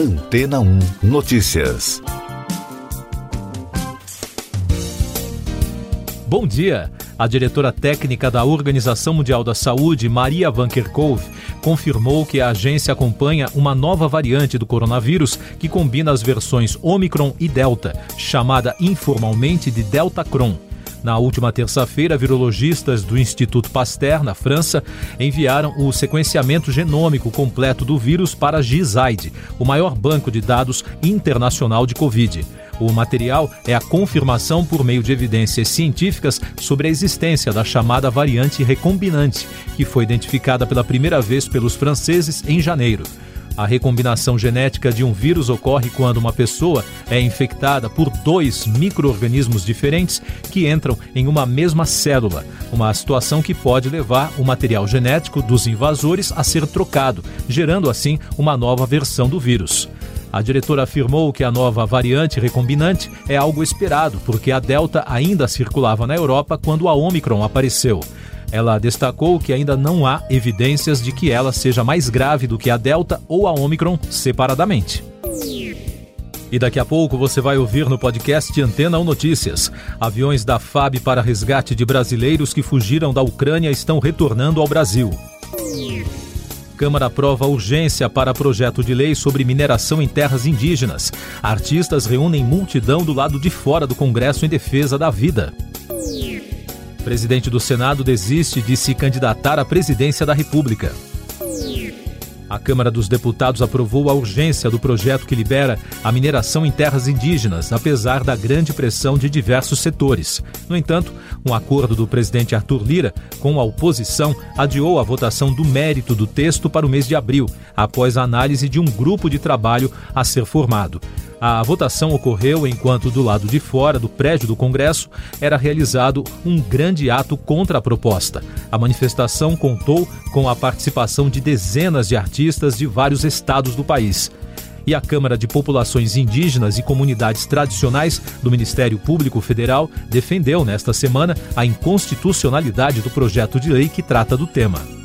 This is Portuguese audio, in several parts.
Antena 1 Notícias. Bom dia. A diretora técnica da Organização Mundial da Saúde, Maria Van Kerkhove, confirmou que a agência acompanha uma nova variante do coronavírus que combina as versões Omicron e Delta, chamada informalmente de Delta Cron. Na última terça-feira, virologistas do Instituto Pasteur, na França, enviaram o sequenciamento genômico completo do vírus para GISAID, o maior banco de dados internacional de Covid. O material é a confirmação por meio de evidências científicas sobre a existência da chamada variante recombinante, que foi identificada pela primeira vez pelos franceses em janeiro. A recombinação genética de um vírus ocorre quando uma pessoa é infectada por dois micro-organismos diferentes que entram em uma mesma célula, uma situação que pode levar o material genético dos invasores a ser trocado, gerando assim uma nova versão do vírus. A diretora afirmou que a nova variante recombinante é algo esperado, porque a Delta ainda circulava na Europa quando a Omicron apareceu. Ela destacou que ainda não há evidências de que ela seja mais grave do que a Delta ou a Omicron separadamente. E daqui a pouco você vai ouvir no podcast Antena 1 Notícias. Aviões da FAB para resgate de brasileiros que fugiram da Ucrânia estão retornando ao Brasil. Câmara aprova urgência para projeto de lei sobre mineração em terras indígenas. Artistas reúnem multidão do lado de fora do Congresso em defesa da vida. Presidente do Senado desiste de se candidatar à presidência da República. A Câmara dos Deputados aprovou a urgência do projeto que libera a mineração em terras indígenas, apesar da grande pressão de diversos setores. No entanto, um acordo do presidente Arthur Lira com a oposição adiou a votação do mérito do texto para o mês de abril, após a análise de um grupo de trabalho a ser formado. A votação ocorreu enquanto, do lado de fora do prédio do Congresso, era realizado um grande ato contra a proposta. A manifestação contou com a participação de dezenas de artistas de vários estados do país e a Câmara de Populações Indígenas e Comunidades Tradicionais do Ministério Público Federal defendeu nesta semana a inconstitucionalidade do projeto de lei que trata do tema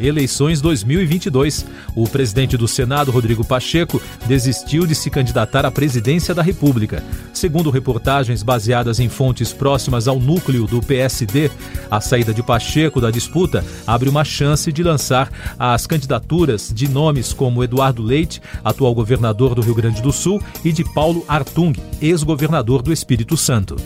eleições 2022. O presidente do Senado, Rodrigo Pacheco, desistiu de se candidatar à presidência da República. Segundo reportagens baseadas em fontes próximas ao núcleo do PSD, a saída de Pacheco da disputa abre uma chance de lançar as candidaturas de nomes como Eduardo Leite, atual governador do Rio Grande do Sul, e de Paulo Artung, ex-governador do Espírito Santo.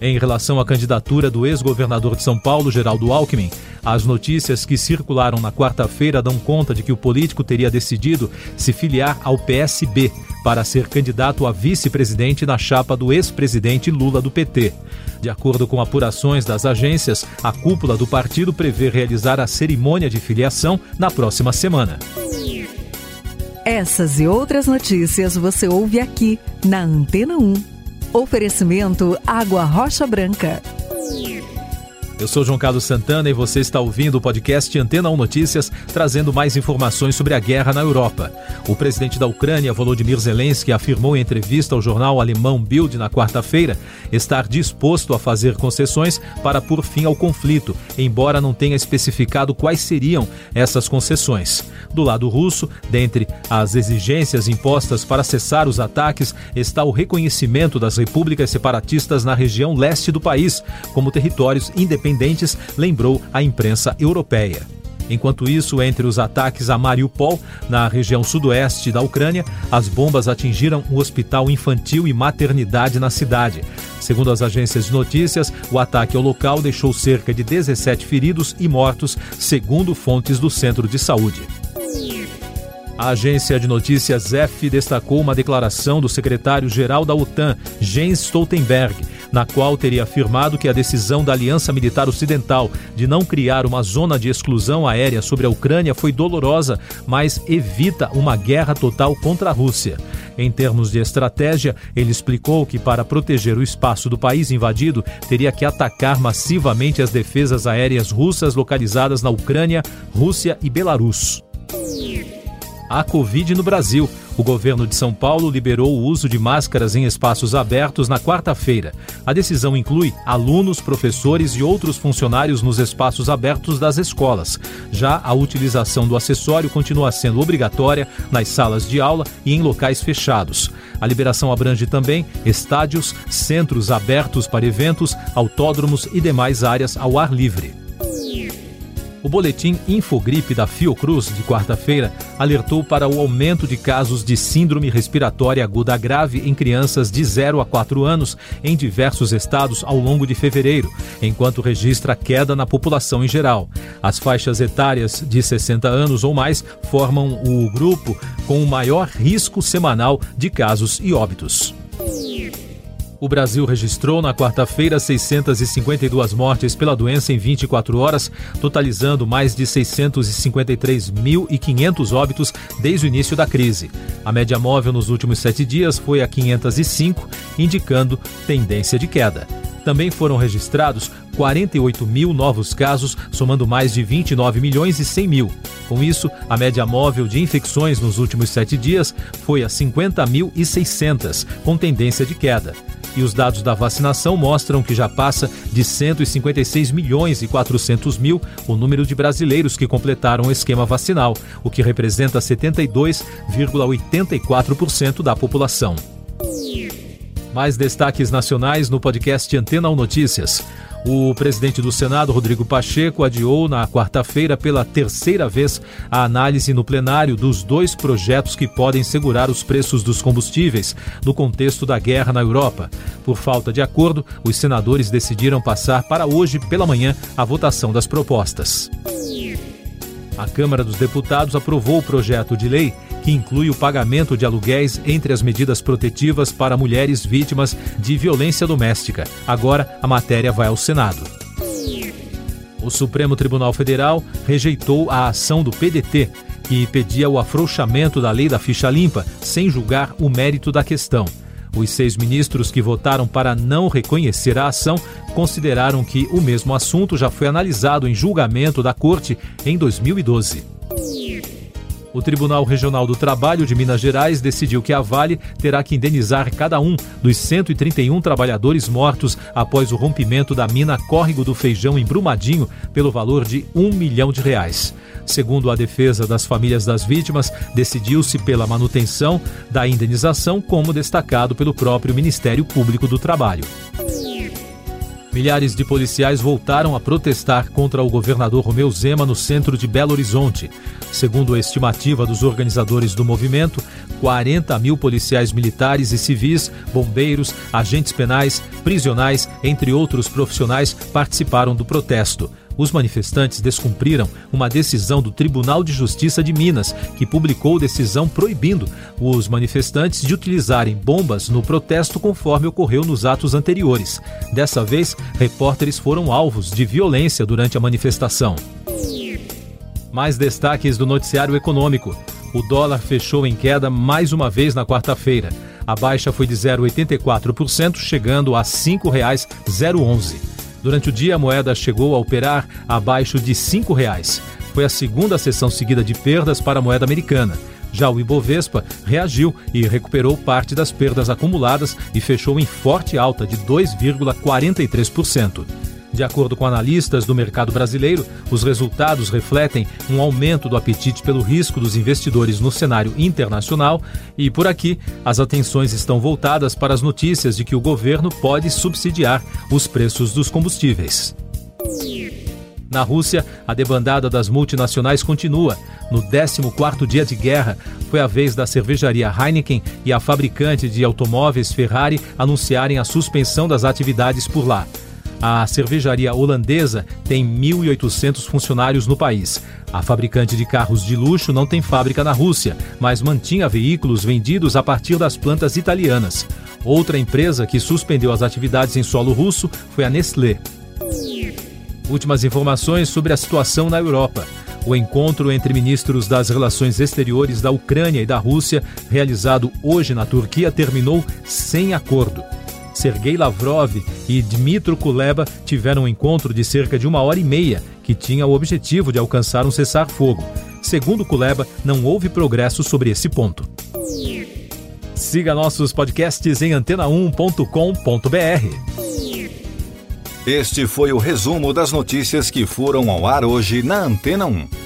Em relação à candidatura do ex-governador de São Paulo, Geraldo Alckmin, as notícias que circularam na quarta-feira dão conta de que o político teria decidido se filiar ao PSB para ser candidato a vice-presidente na chapa do ex-presidente Lula do PT. De acordo com apurações das agências, a cúpula do partido prevê realizar a cerimônia de filiação na próxima semana. Essas e outras notícias você ouve aqui na Antena 1. Oferecimento Água Rocha Branca. Eu sou João Carlos Santana e você está ouvindo o podcast Antena 1 Notícias, trazendo mais informações sobre a guerra na Europa. O presidente da Ucrânia, Volodymyr Zelensky, afirmou em entrevista ao jornal alemão Bild na quarta-feira estar disposto a fazer concessões para pôr fim ao conflito, embora não tenha especificado quais seriam essas concessões. Do lado russo, dentre as exigências impostas para cessar os ataques, está o reconhecimento das repúblicas separatistas na região leste do país como territórios independentes independentes, lembrou a imprensa europeia. Enquanto isso, entre os ataques a Mariupol, na região sudoeste da Ucrânia, as bombas atingiram o hospital infantil e maternidade na cidade. Segundo as agências de notícias, o ataque ao local deixou cerca de 17 feridos e mortos, segundo fontes do centro de saúde. A agência de notícias F destacou uma declaração do secretário-geral da OTAN, Jens Stoltenberg, na qual teria afirmado que a decisão da Aliança Militar Ocidental de não criar uma zona de exclusão aérea sobre a Ucrânia foi dolorosa, mas evita uma guerra total contra a Rússia. Em termos de estratégia, ele explicou que para proteger o espaço do país invadido, teria que atacar massivamente as defesas aéreas russas localizadas na Ucrânia, Rússia e Belarus. A Covid no Brasil. O governo de São Paulo liberou o uso de máscaras em espaços abertos na quarta-feira. A decisão inclui alunos, professores e outros funcionários nos espaços abertos das escolas. Já a utilização do acessório continua sendo obrigatória nas salas de aula e em locais fechados. A liberação abrange também estádios, centros abertos para eventos, autódromos e demais áreas ao ar livre. O boletim Infogripe da Fiocruz, de quarta-feira, alertou para o aumento de casos de síndrome respiratória aguda grave em crianças de 0 a 4 anos em diversos estados ao longo de fevereiro, enquanto registra queda na população em geral. As faixas etárias de 60 anos ou mais formam o grupo com o maior risco semanal de casos e óbitos. O Brasil registrou na quarta-feira 652 mortes pela doença em 24 horas, totalizando mais de 653.500 óbitos desde o início da crise. A média móvel nos últimos sete dias foi a 505, indicando tendência de queda. Também foram registrados 48 mil novos casos, somando mais de 29 milhões e 100 mil. Com isso, a média móvel de infecções nos últimos sete dias foi a 50.600, com tendência de queda e os dados da vacinação mostram que já passa de 156 milhões e 400 mil o número de brasileiros que completaram o esquema vacinal, o que representa 72,84% da população. Mais destaques nacionais no podcast Antena 1 Notícias. O presidente do Senado, Rodrigo Pacheco, adiou na quarta-feira pela terceira vez a análise no plenário dos dois projetos que podem segurar os preços dos combustíveis no contexto da guerra na Europa. Por falta de acordo, os senadores decidiram passar para hoje pela manhã a votação das propostas. A Câmara dos Deputados aprovou o projeto de lei que inclui o pagamento de aluguéis entre as medidas protetivas para mulheres vítimas de violência doméstica. Agora, a matéria vai ao Senado. O Supremo Tribunal Federal rejeitou a ação do PDT, que pedia o afrouxamento da lei da ficha limpa, sem julgar o mérito da questão. Os seis ministros que votaram para não reconhecer a ação consideraram que o mesmo assunto já foi analisado em julgamento da Corte em 2012 o Tribunal Regional do Trabalho de Minas Gerais decidiu que a Vale terá que indenizar cada um dos 131 trabalhadores mortos após o rompimento da mina Córrego do Feijão em Brumadinho pelo valor de um milhão de reais. Segundo a defesa das famílias das vítimas, decidiu-se pela manutenção da indenização, como destacado pelo próprio Ministério Público do Trabalho. Milhares de policiais voltaram a protestar contra o governador Romeu Zema no centro de Belo Horizonte. Segundo a estimativa dos organizadores do movimento, 40 mil policiais militares e civis, bombeiros, agentes penais, prisionais, entre outros profissionais, participaram do protesto os manifestantes descumpriram uma decisão do Tribunal de Justiça de Minas, que publicou decisão proibindo os manifestantes de utilizarem bombas no protesto conforme ocorreu nos atos anteriores. Dessa vez, repórteres foram alvos de violência durante a manifestação. Mais destaques do noticiário econômico. O dólar fechou em queda mais uma vez na quarta-feira. A baixa foi de 0,84%, chegando a R$ 5,011. Durante o dia, a moeda chegou a operar abaixo de R$ 5,00. Foi a segunda sessão seguida de perdas para a moeda americana. Já o Ibovespa reagiu e recuperou parte das perdas acumuladas e fechou em forte alta de 2,43%. De acordo com analistas do mercado brasileiro, os resultados refletem um aumento do apetite pelo risco dos investidores no cenário internacional e, por aqui, as atenções estão voltadas para as notícias de que o governo pode subsidiar os preços dos combustíveis. Na Rússia, a debandada das multinacionais continua. No 14º dia de guerra, foi a vez da cervejaria Heineken e a fabricante de automóveis Ferrari anunciarem a suspensão das atividades por lá. A cervejaria holandesa tem 1.800 funcionários no país. A fabricante de carros de luxo não tem fábrica na Rússia, mas mantinha veículos vendidos a partir das plantas italianas. Outra empresa que suspendeu as atividades em solo russo foi a Nestlé. Últimas informações sobre a situação na Europa. O encontro entre ministros das relações exteriores da Ucrânia e da Rússia, realizado hoje na Turquia, terminou sem acordo. Sergei Lavrov e Dmitro Kuleba tiveram um encontro de cerca de uma hora e meia, que tinha o objetivo de alcançar um cessar-fogo. Segundo Kuleba, não houve progresso sobre esse ponto. Siga nossos podcasts em antena1.com.br. Este foi o resumo das notícias que foram ao ar hoje na Antena 1.